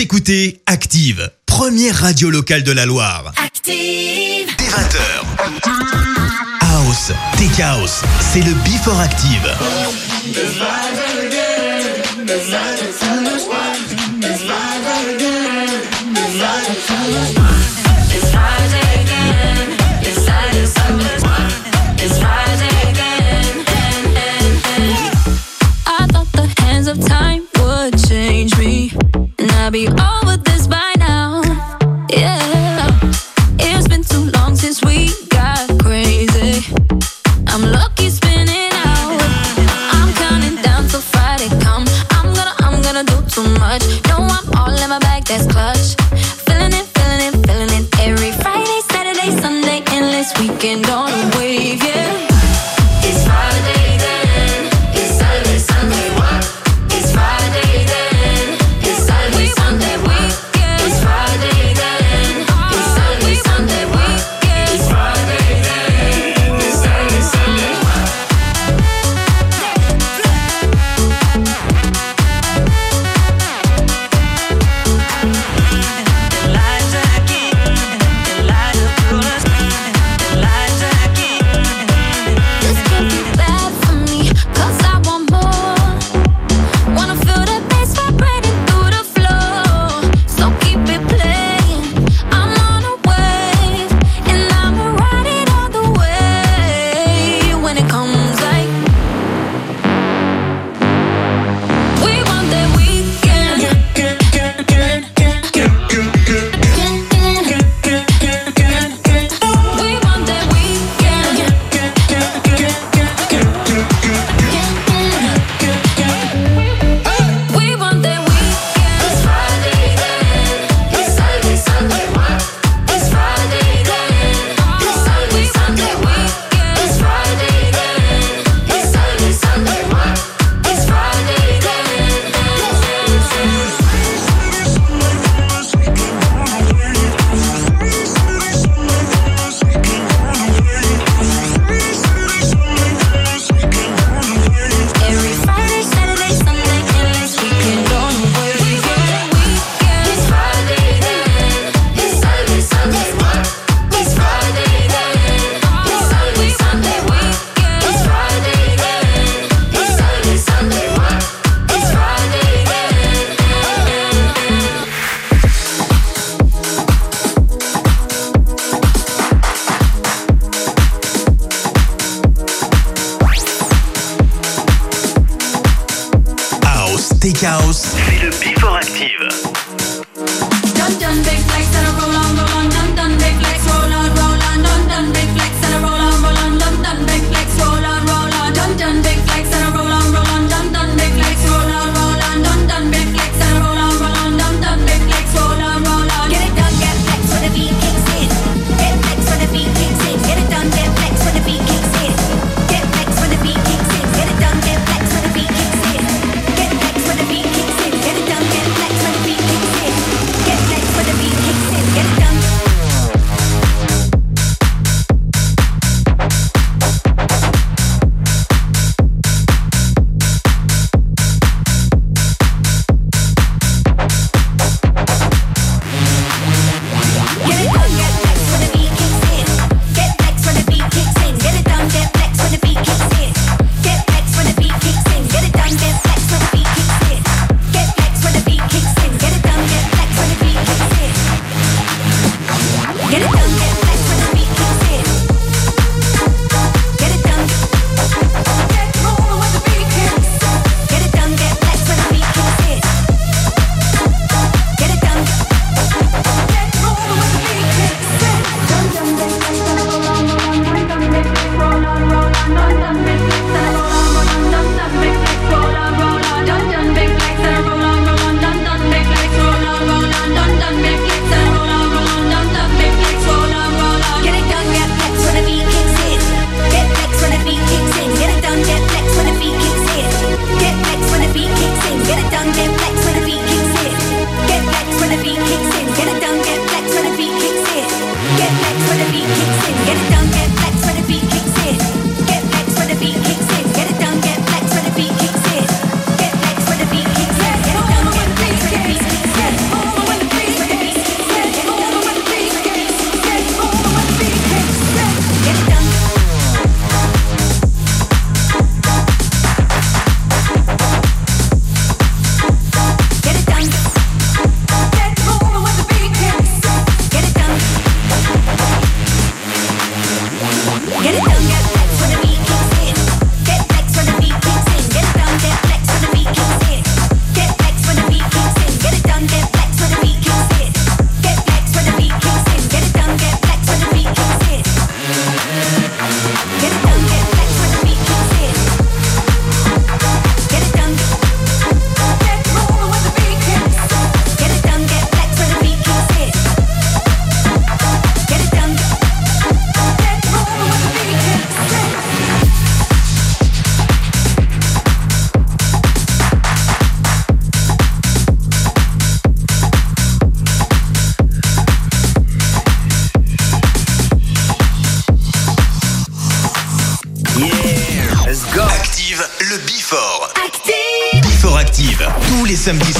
Écoutez Active, première radio locale de la Loire. Active Dès 20h. House, des chaos, c'est le Before Active. I'll be samedis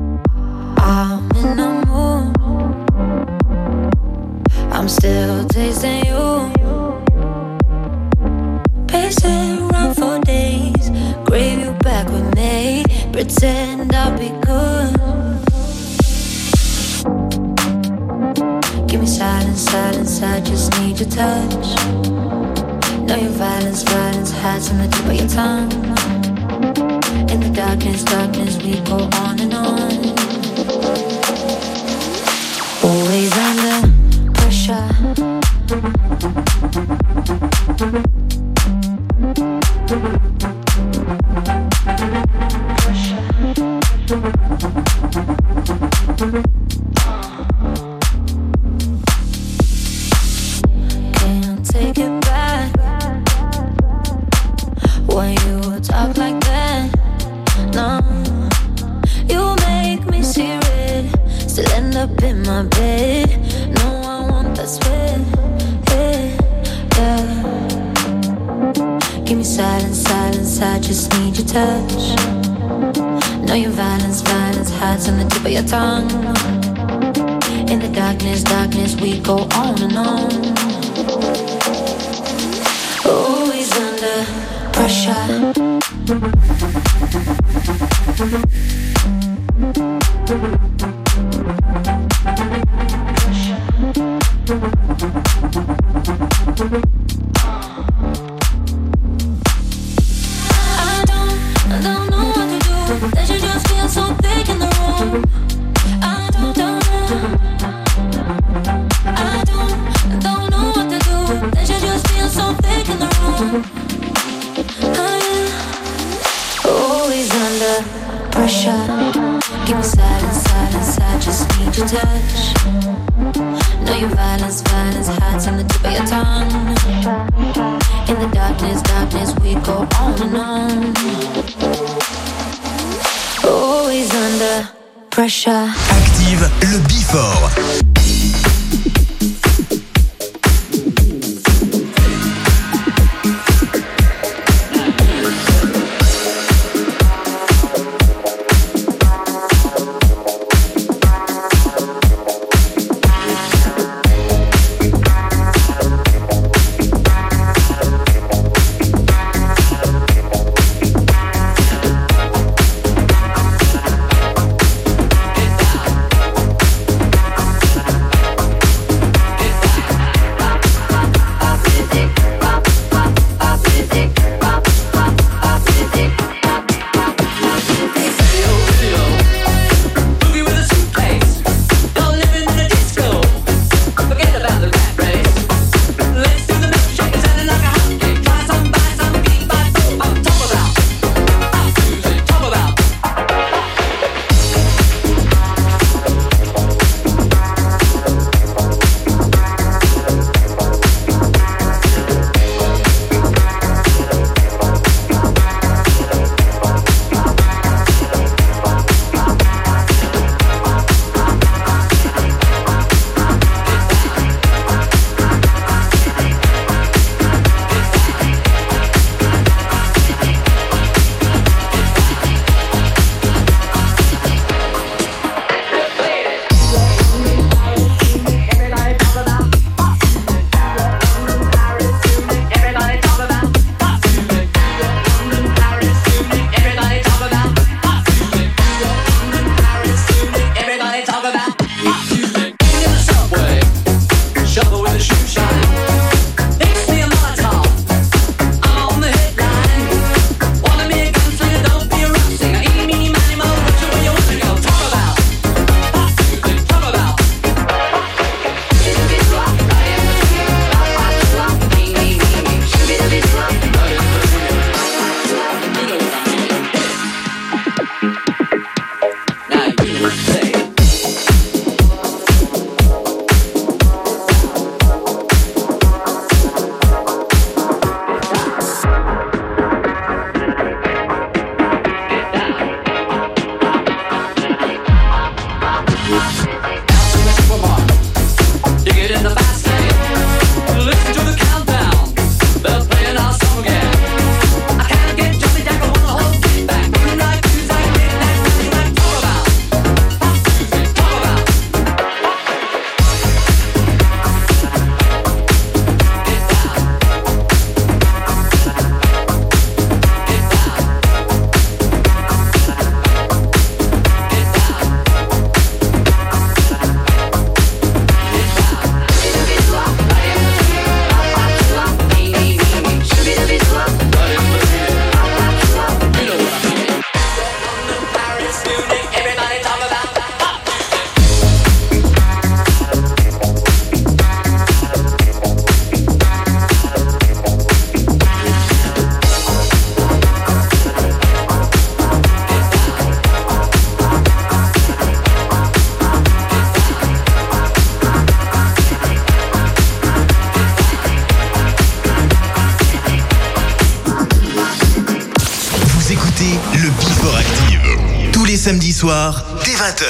soir, dès 20h.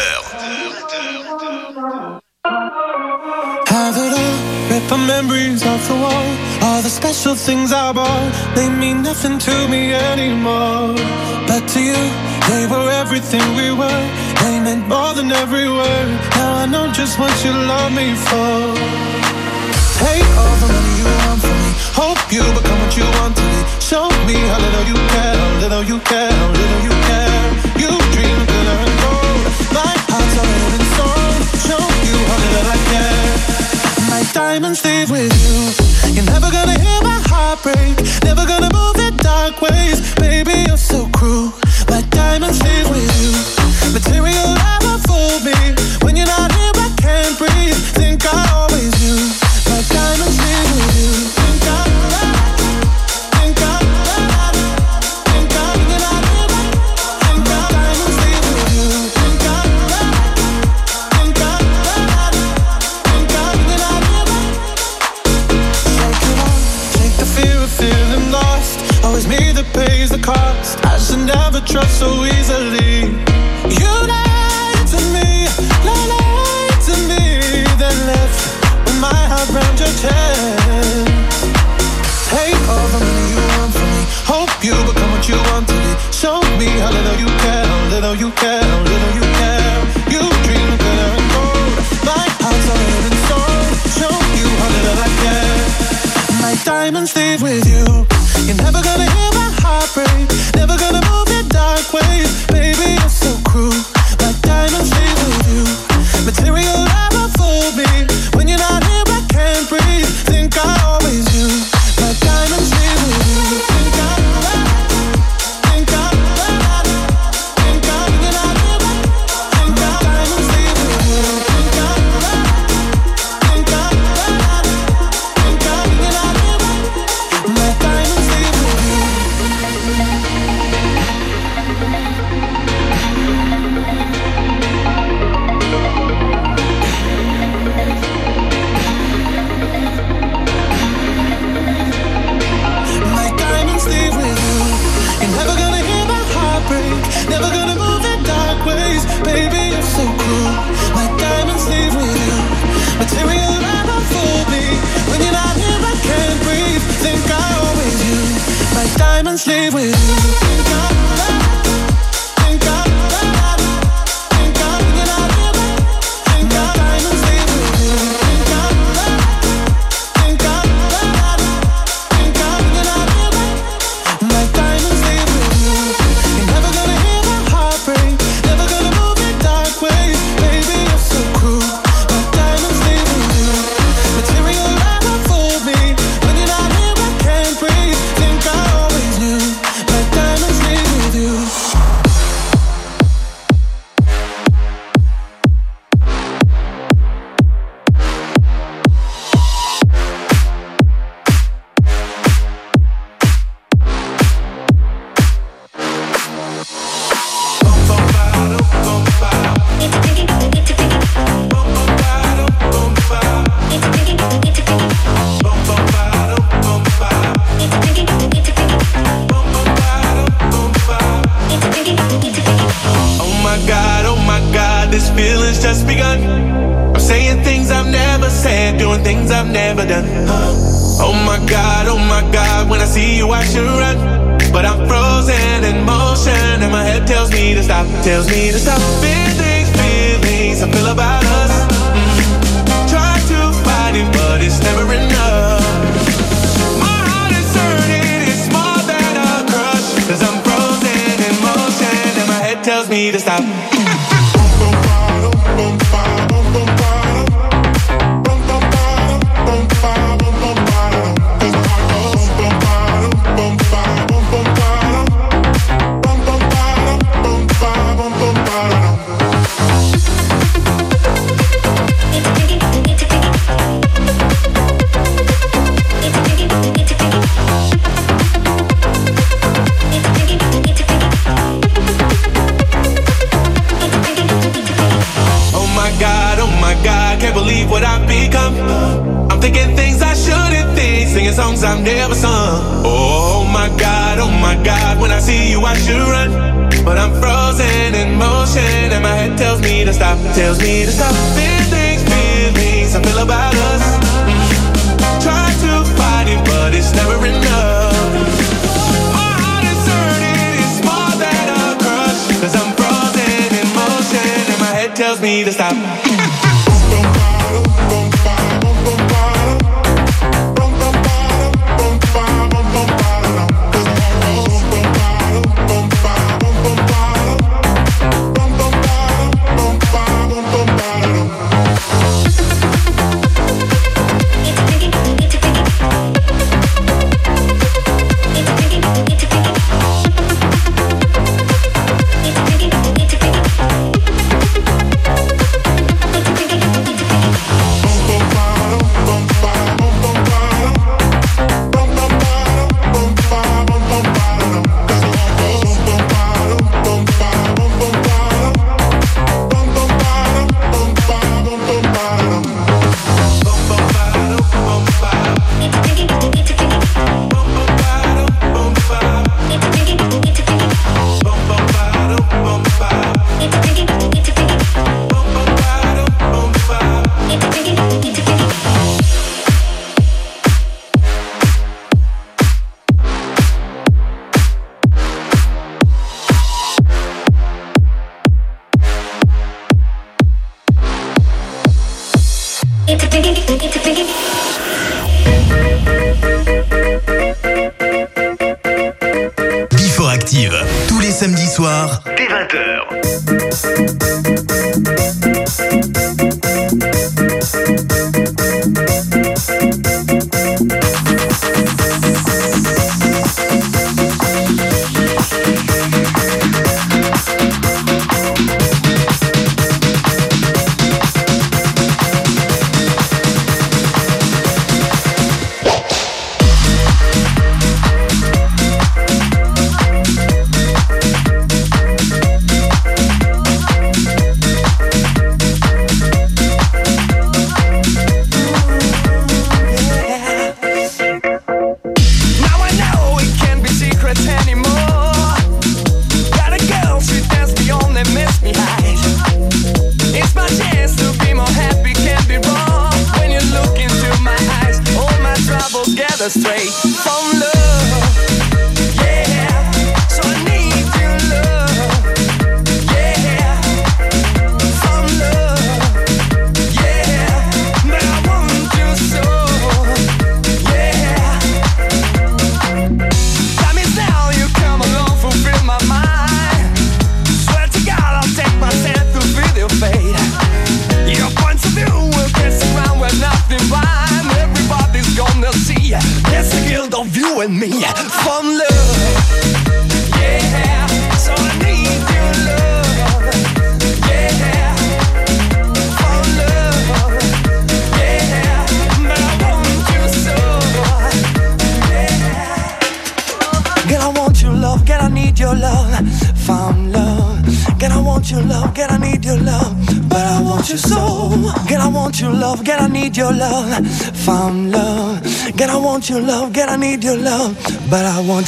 Have it all, rip my memories off the wall. All the special things I bought, they mean nothing to me anymore. But to you, they were everything we were. They meant more than every word. Now I know just what you love me for. Take all the money you want from me. Hope you become what you want to be. Show me how little you care, how little you care, how little you care. and stay with you. You're never gonna hear my heart break, never gonna move in dark ways. Baby, you're so cruel. My diamonds, stay with you. Material never fooled me.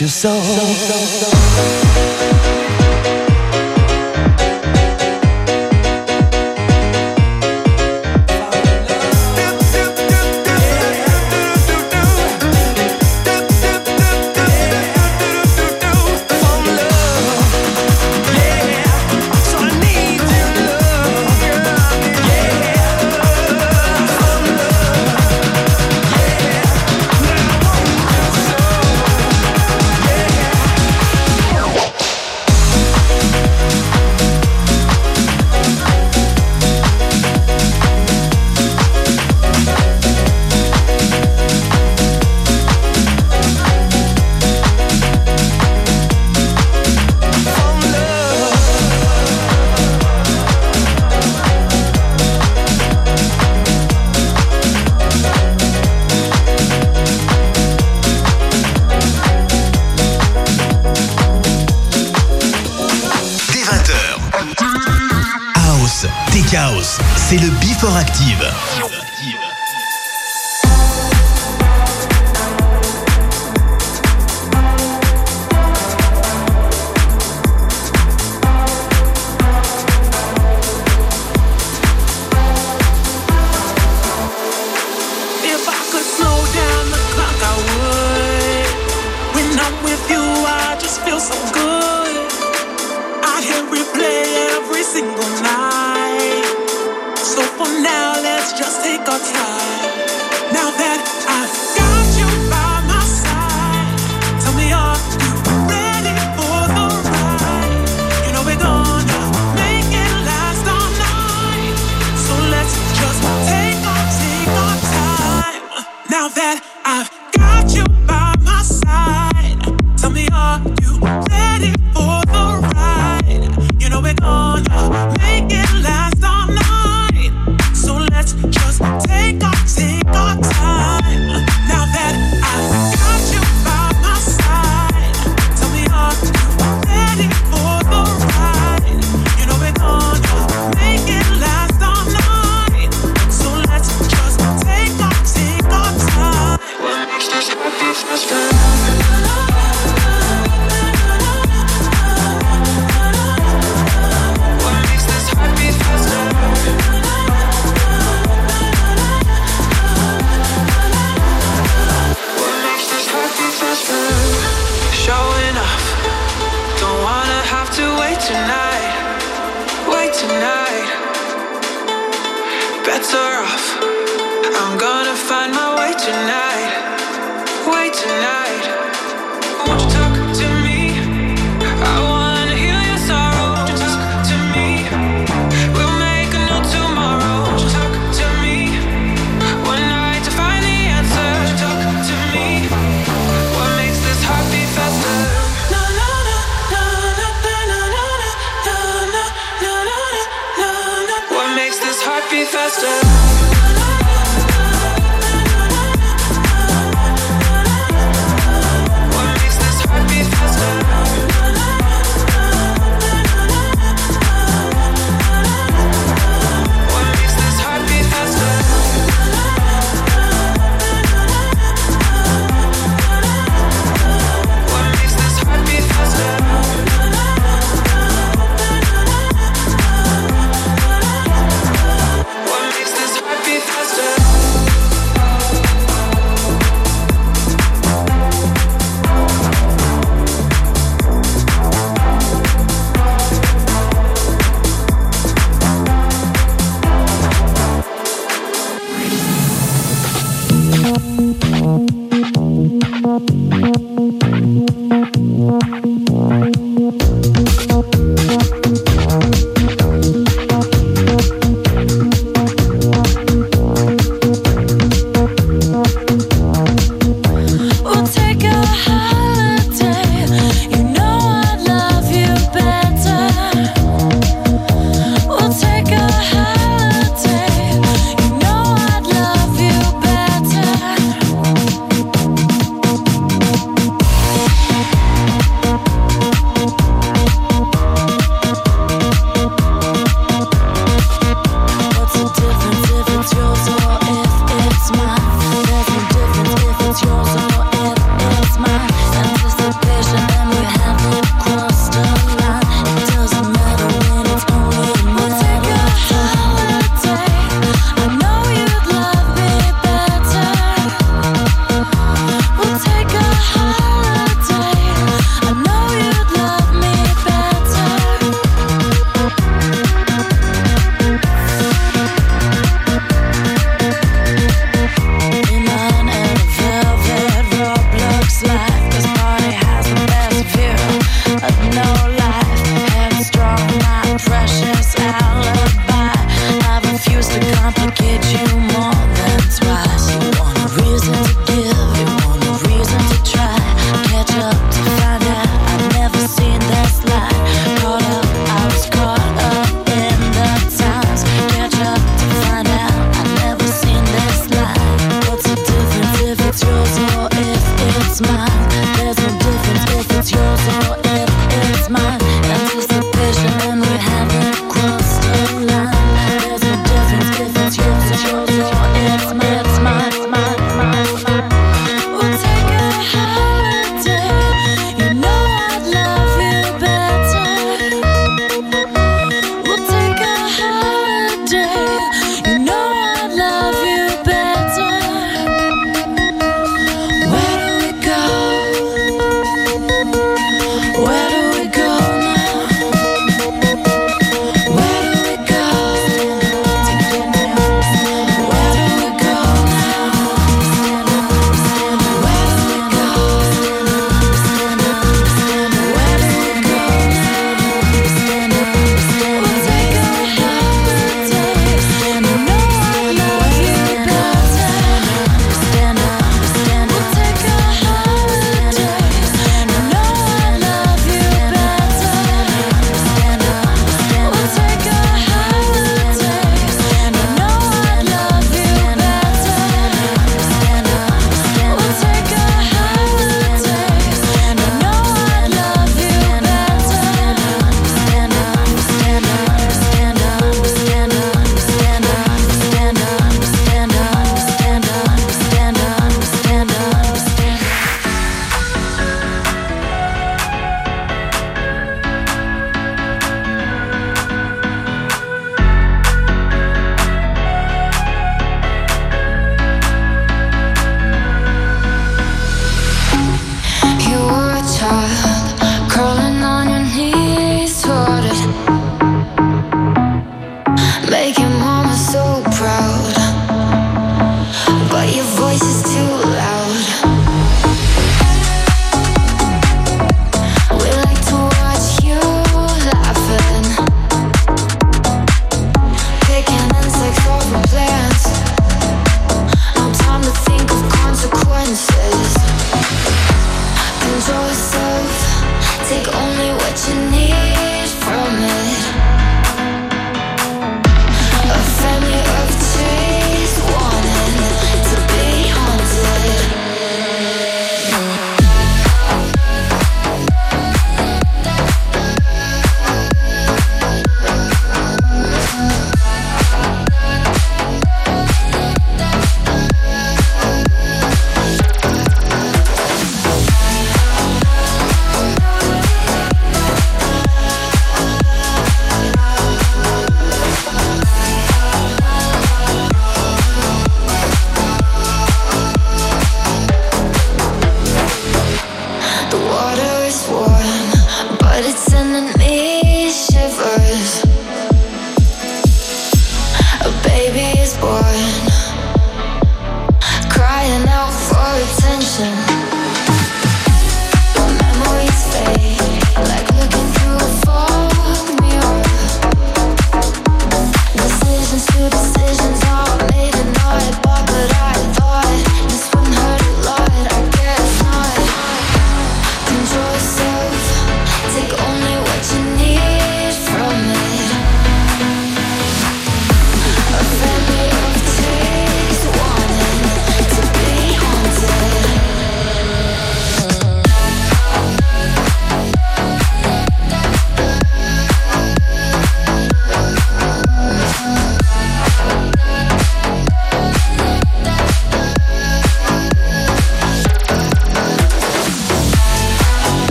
But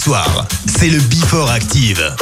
soir. C'est le Before Active.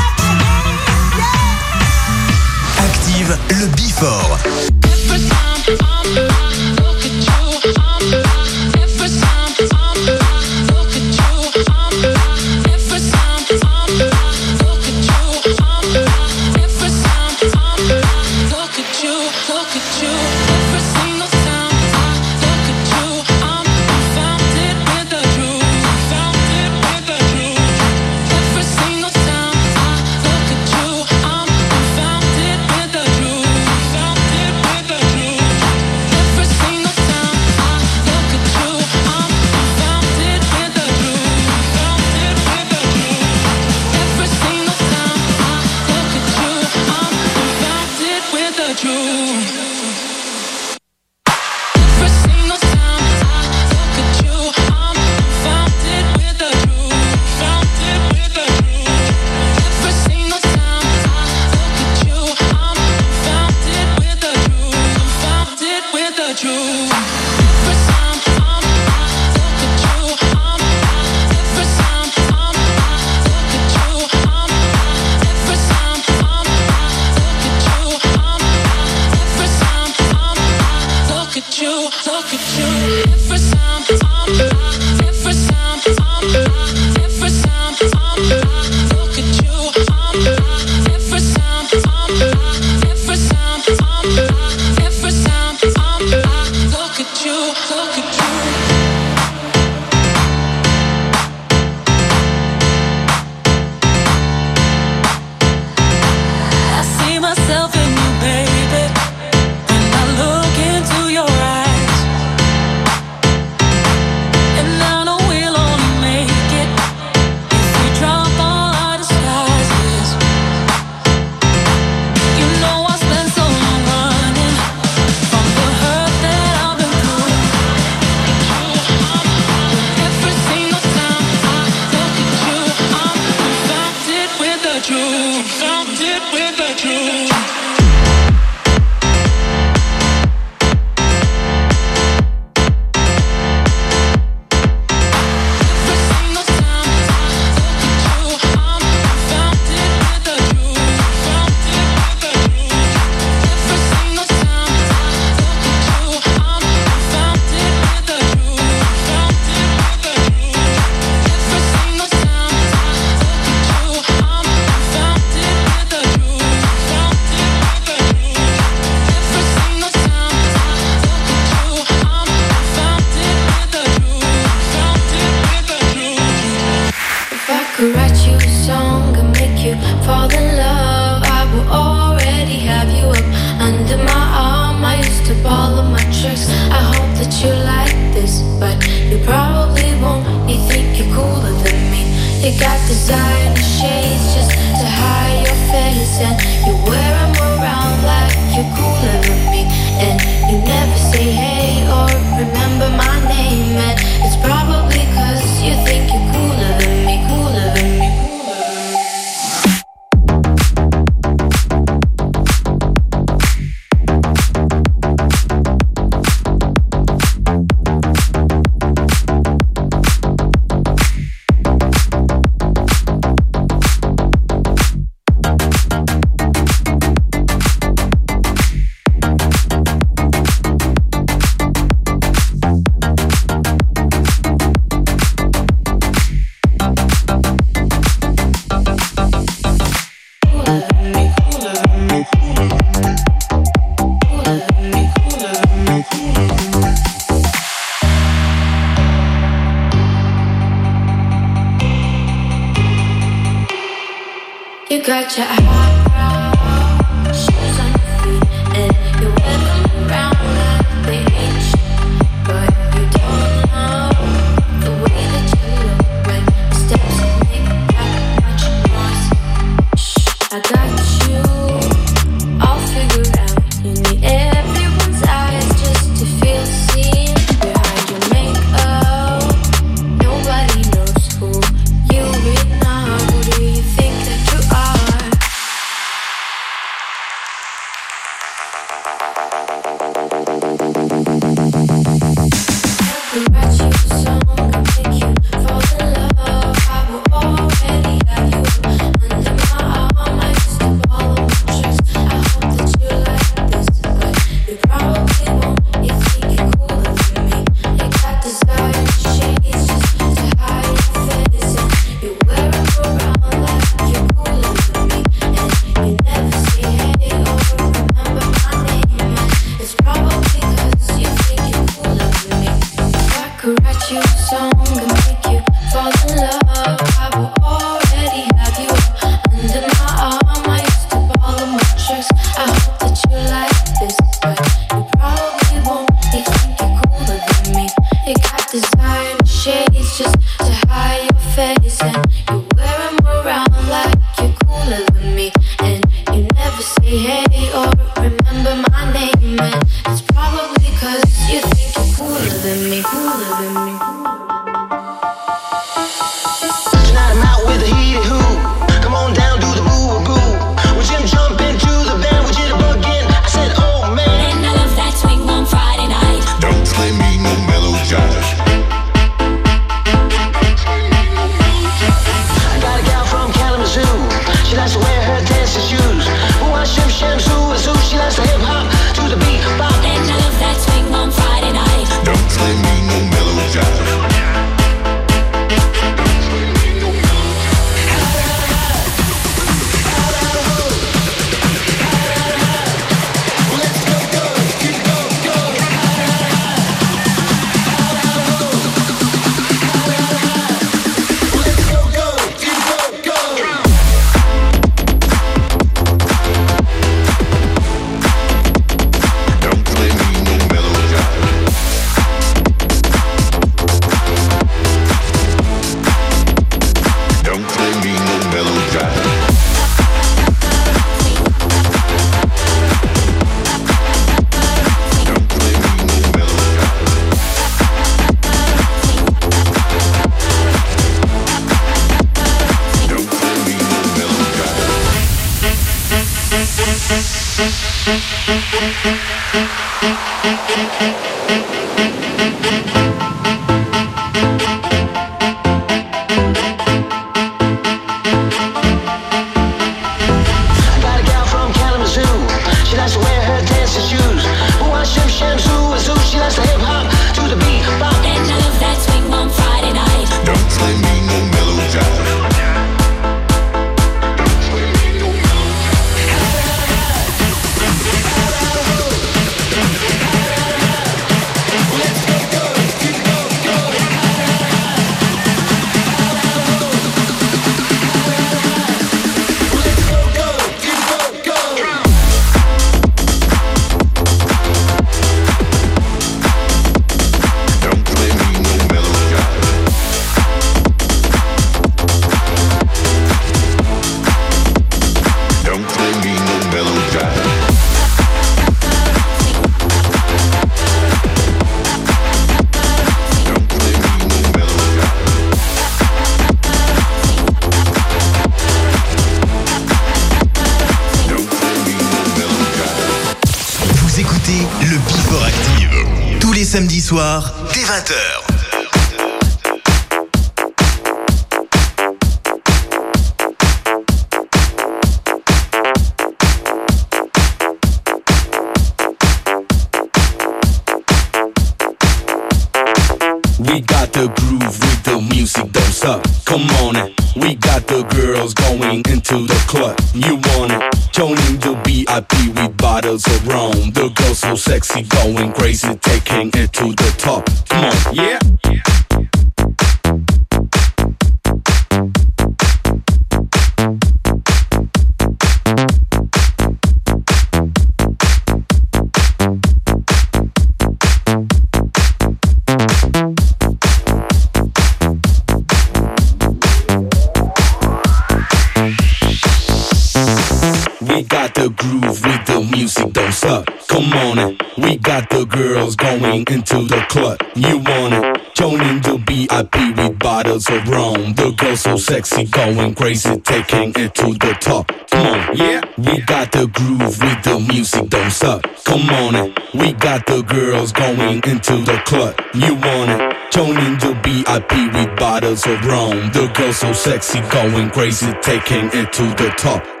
Sexy, going crazy, taking it to the top.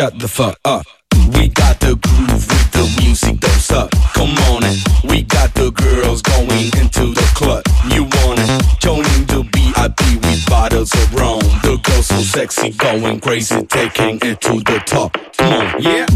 Shut the fuck up. We got the groove with the music, don't suck. Come on it. We got the girls going into the club. You want it? Joining the VIP with bottles of rum. The girls so sexy, going crazy, taking it to the top. Come on, yeah.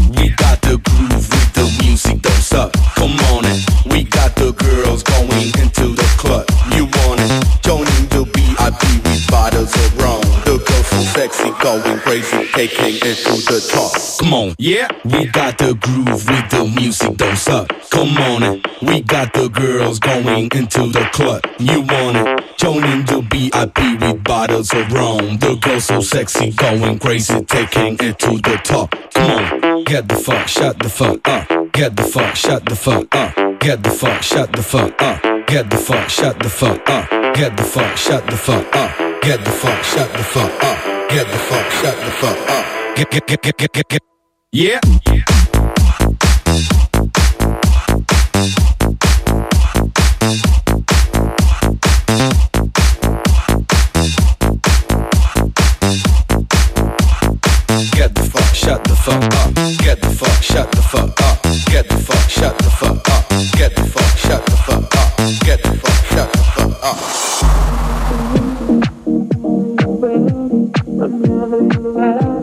Taking it to the top. Come on, yeah. We got the groove with the music, don't suck. Come on it. We got the girls going into the club. You want it? Joining the VIP with bottles of rum. The girls so sexy, going crazy, taking it to the top. Come on, get the fuck, shut the fuck up. Get the fuck, shut the fuck up. Get the fuck, shut the fuck up. Get the fuck, shut the fuck up. Get the fuck, shut the fuck up. Get the fuck, shut the fuck up. Get the fuck, shut the fuck up. Get, get, get, get, get, get, get. Yeah. Get the fuck, shut the fuck up. Get the fuck, shut the fuck up. Get the fuck, shut the fuck up. Get the fuck, shut the fuck up. Get the fuck, shut the fuck up. Whenever you're ready,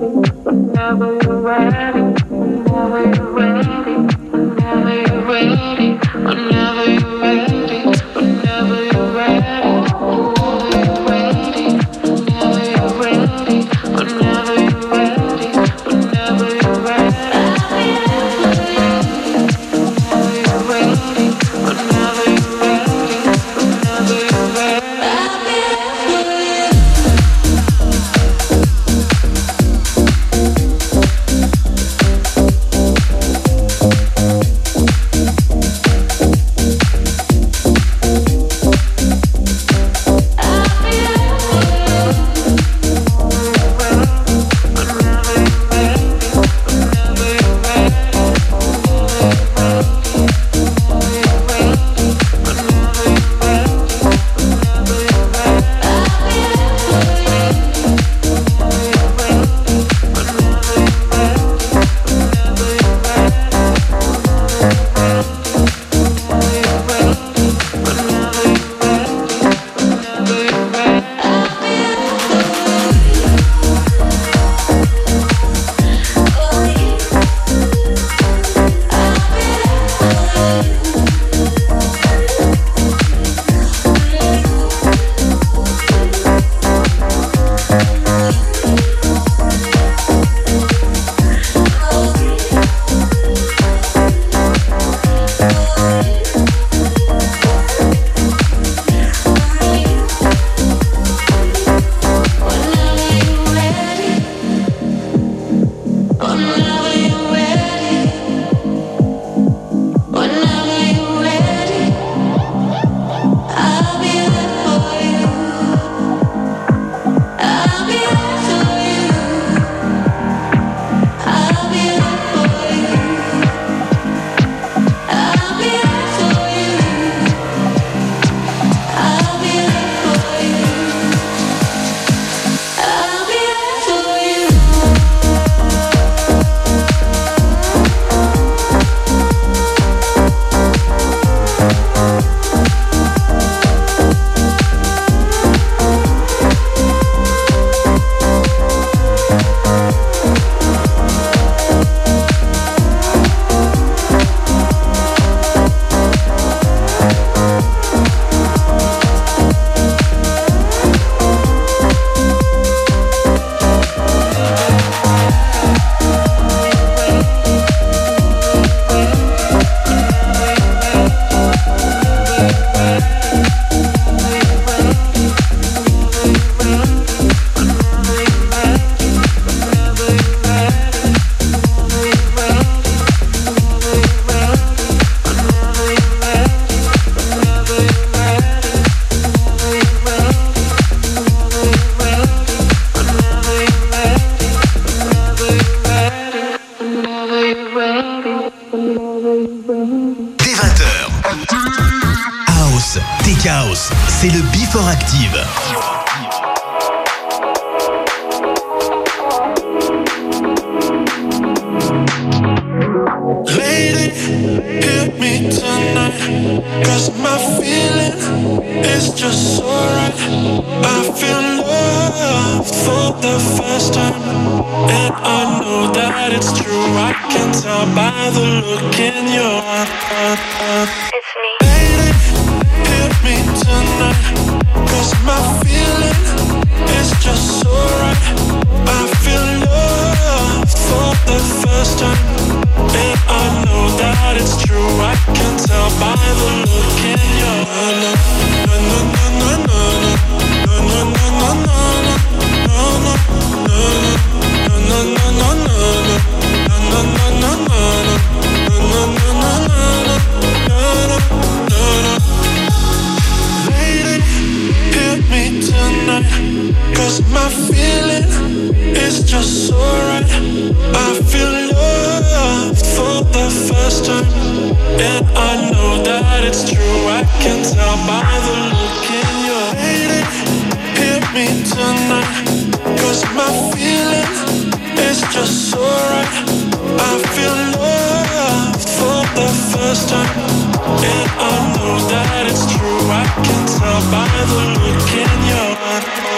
can tell by the look in your eye.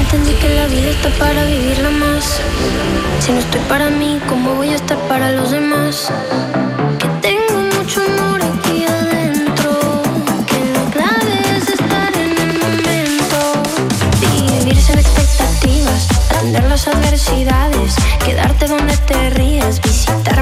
Entendí que la vida está para vivirla más. Si no estoy para mí, ¿cómo voy a estar para los demás? Que tengo mucho amor aquí adentro. Que la clave es estar en el momento. Vivir sin expectativas, aprender las adversidades, quedarte donde te ríes. that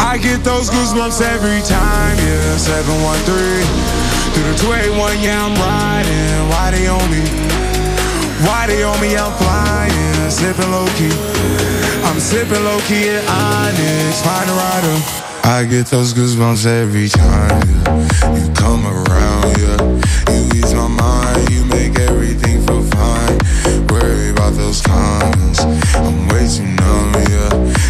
I get those goosebumps every time, yeah, 713 Through the 281, yeah, I'm riding. Why they on me? Why they on me? I'm flying Sipping low-key. I'm sipping low-key at Onyx Find a rider. I get those goosebumps every time yeah. You come around, yeah. You ease my mind You make everything feel fine. Worry about those comments I'm way too numb, yeah.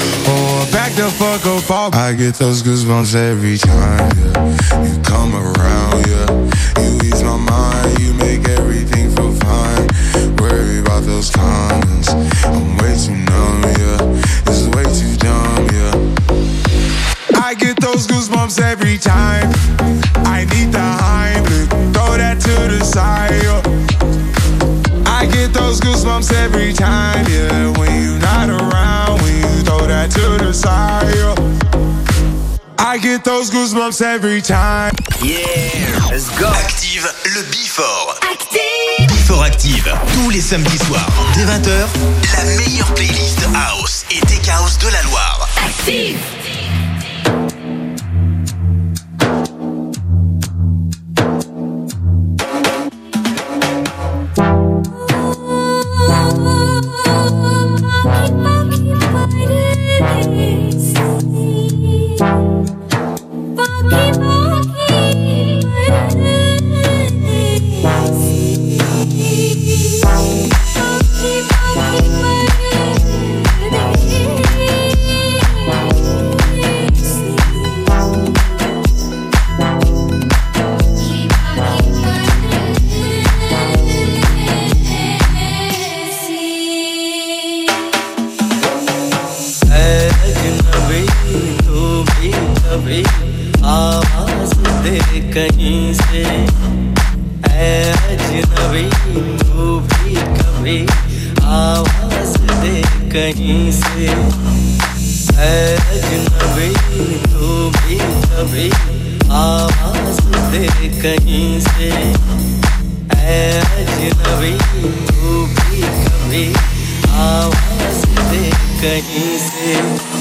Or back the fuck up. I get those goosebumps every time, yeah. You come around, yeah. You ease my mind, you make everything feel fine. Worry about those comments. I'm way too numb, yeah. This is way too dumb, yeah. I get those goosebumps every time. I need the Heimlich, throw that to the side. yeah. I get those goosebumps every time, yeah. When you're not around, those goosebumps every time. Yeah, let's go. Active le Before. Active. Before Active, tous les samedis soirs, dès 20h, la meilleure playlist House से अजनबी तू भी कभी आवाज़ दे कहीं से अजनबी तू भी कभी आवाज़ दे कहीं से अजनबी तू भी कभी आवाज़ दे कहीं से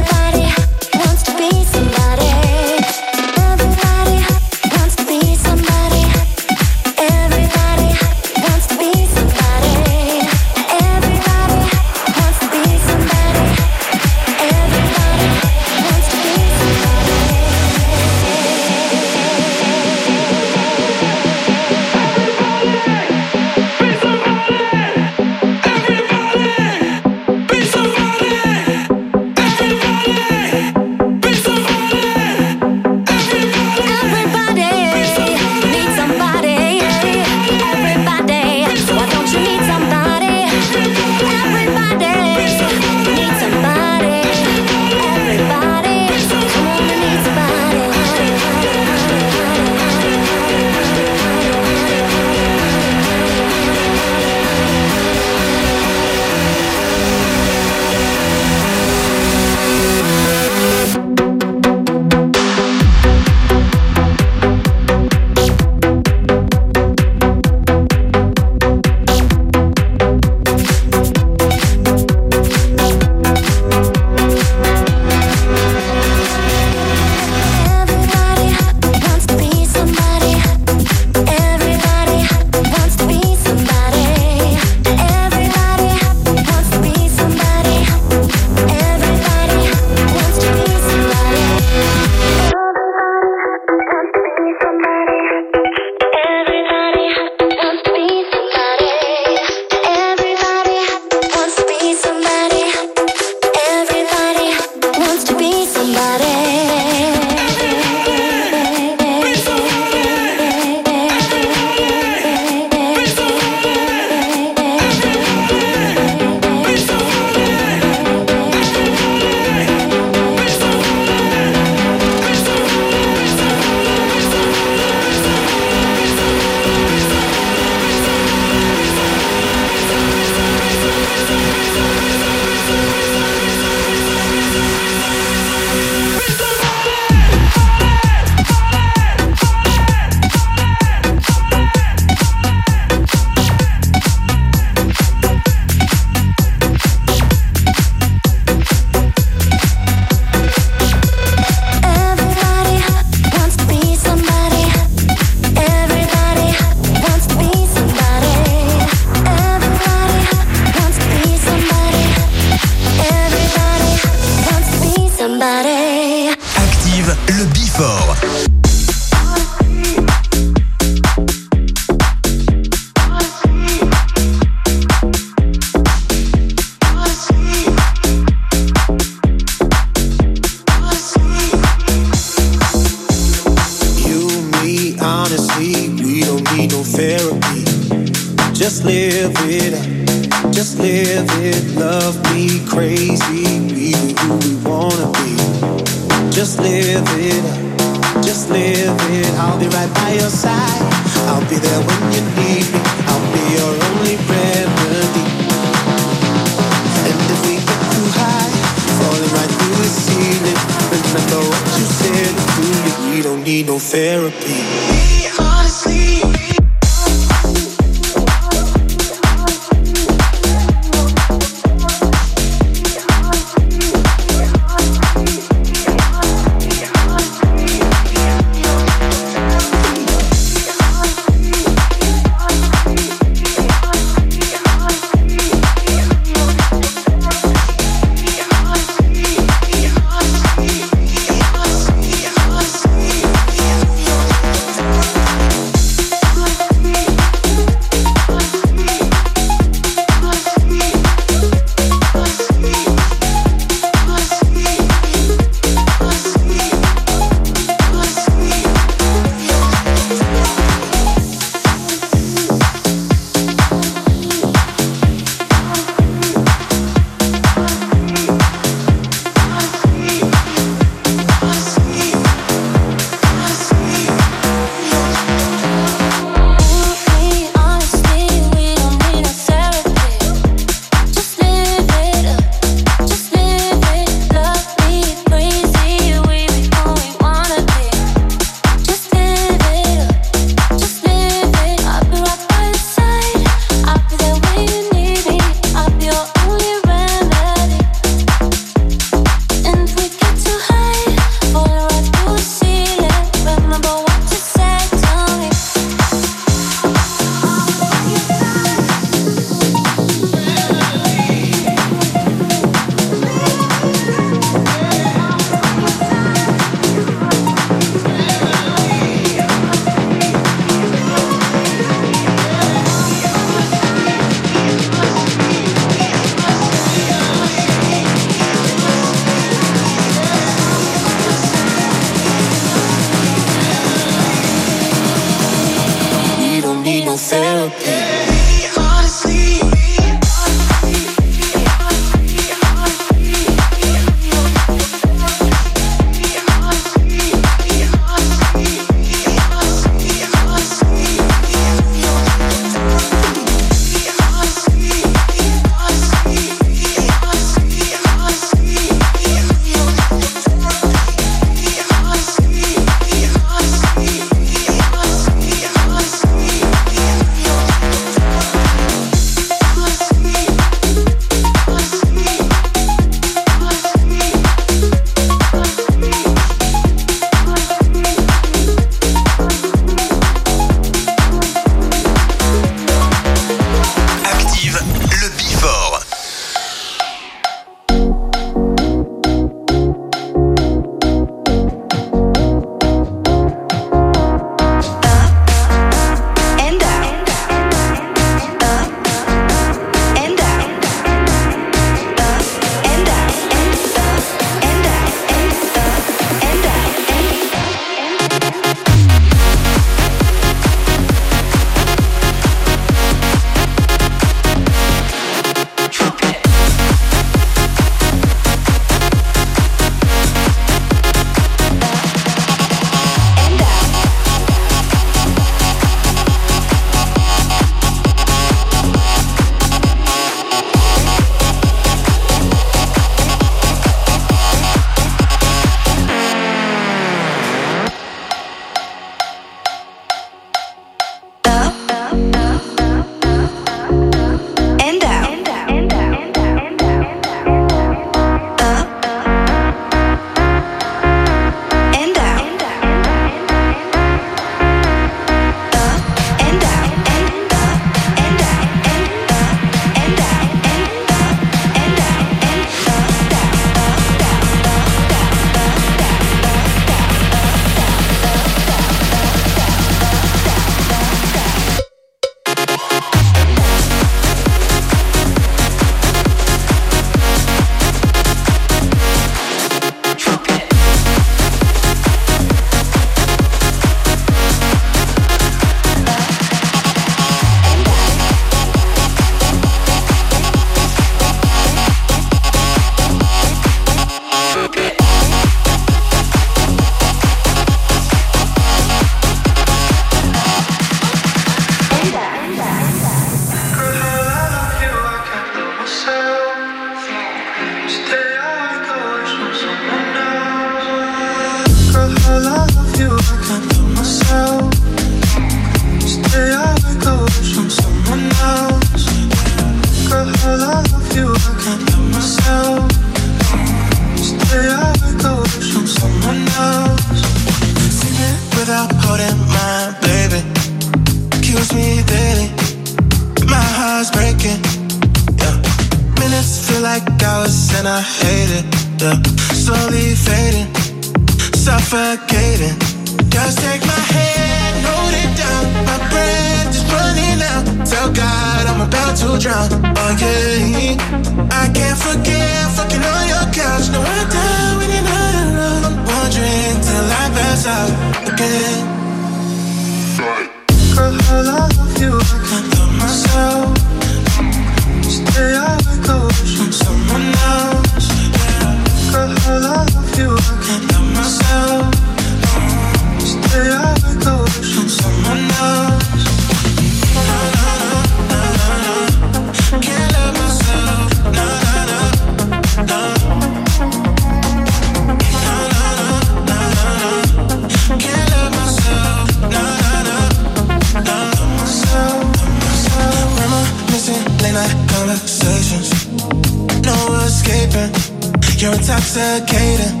intoxicating.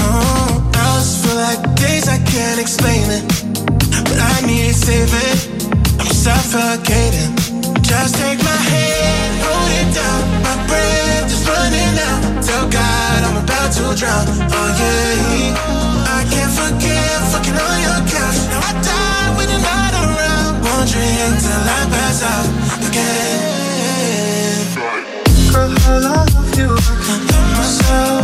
Oh, I just feel like days, I can't explain it. But I need saving, I'm suffocating. Just take my hand, hold it down. My breath is running out. Tell God I'm about to drown. Oh, yeah. I can't forget fucking on your couch. Now I die when you're not around. Wondering till I pass out again. Uh-huh girl.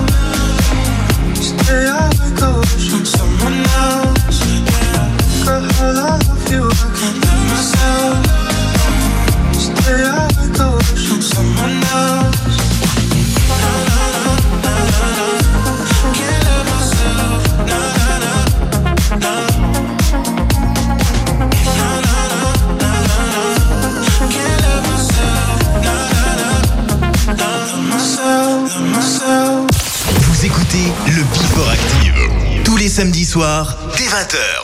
soir, dès 20h.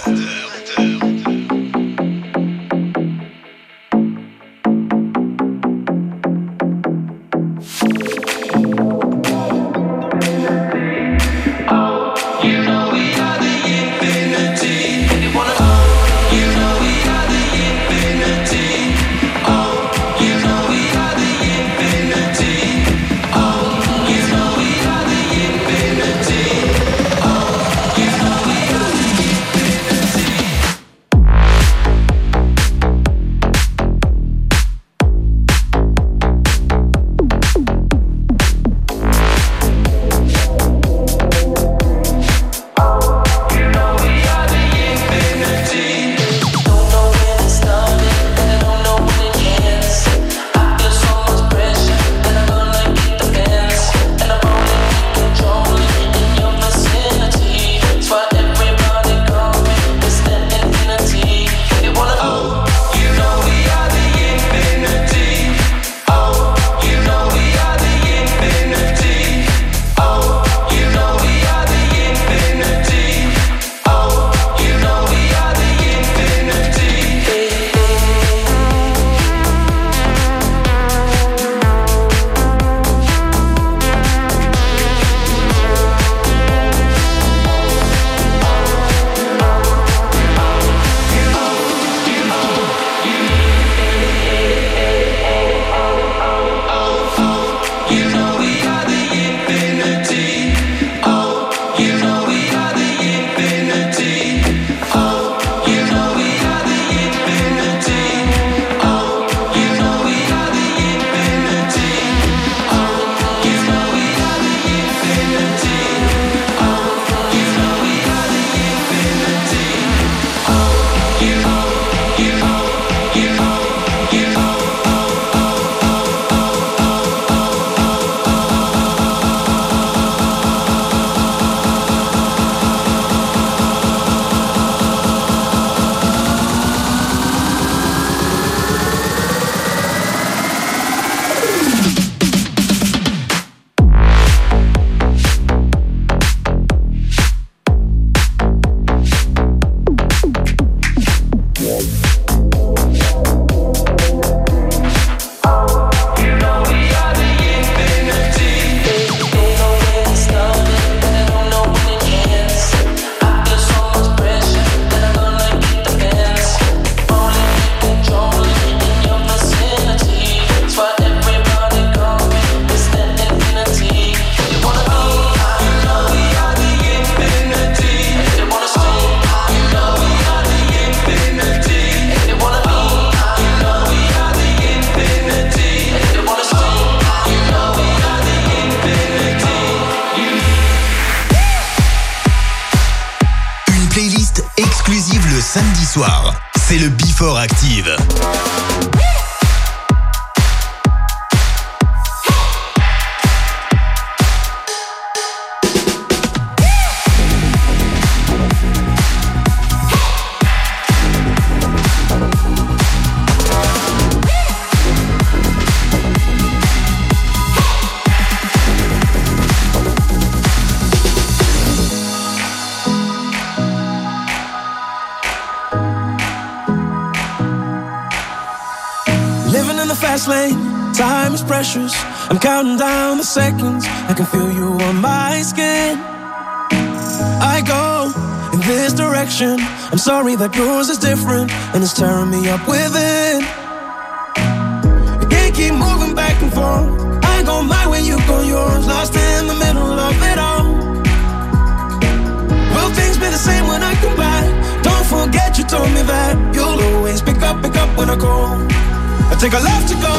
take a left to go.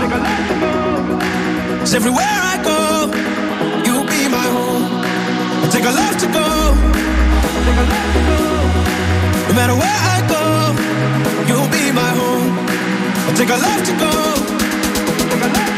Take a left to go. Cause everywhere I go, you'll be my home. Take a left to go. Take a left to go. No matter where I go, you'll be my home. Take a left to go. Take a left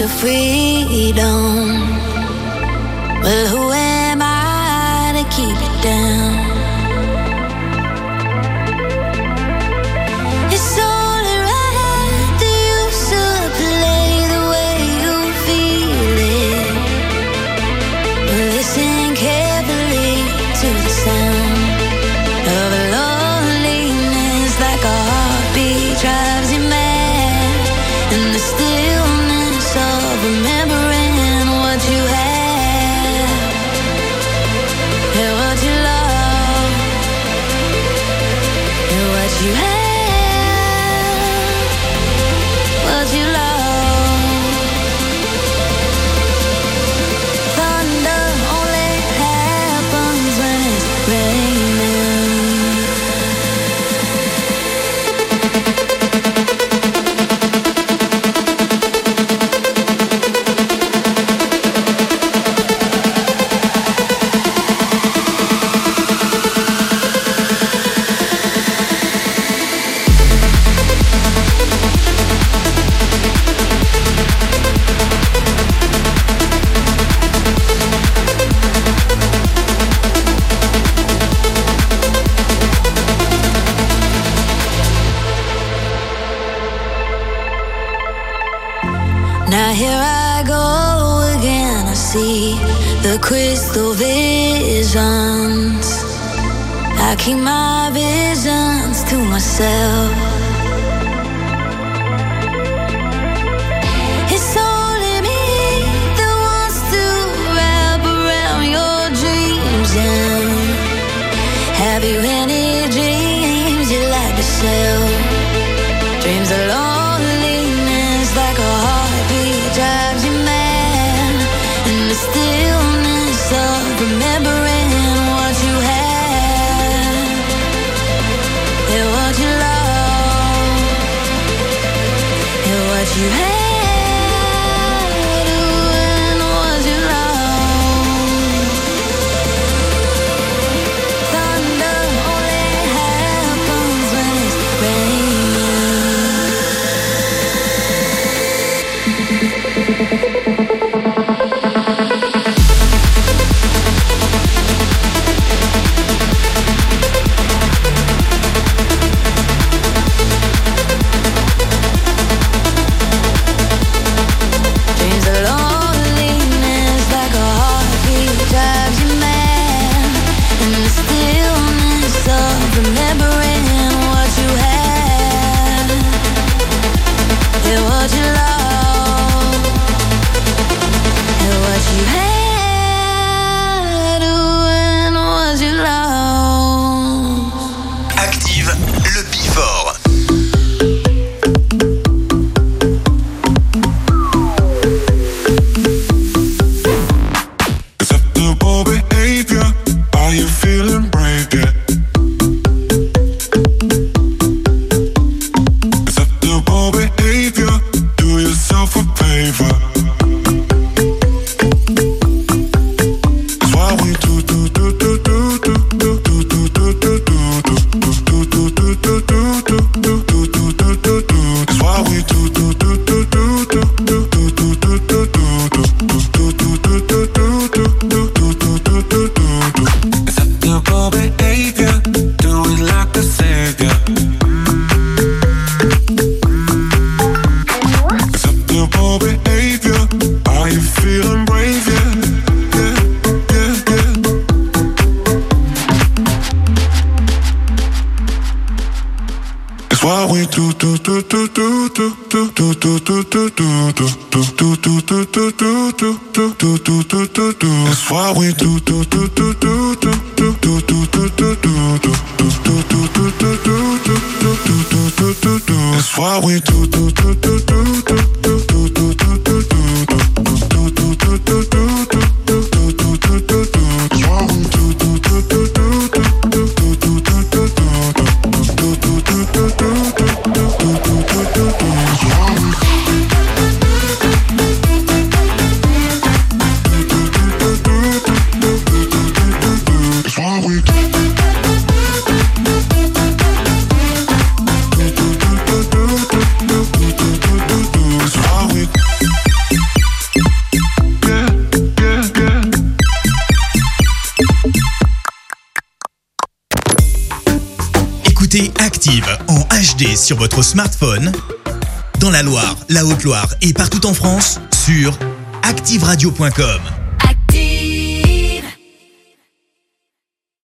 Your freedom. Et partout en France, sur ActiveRadio.com.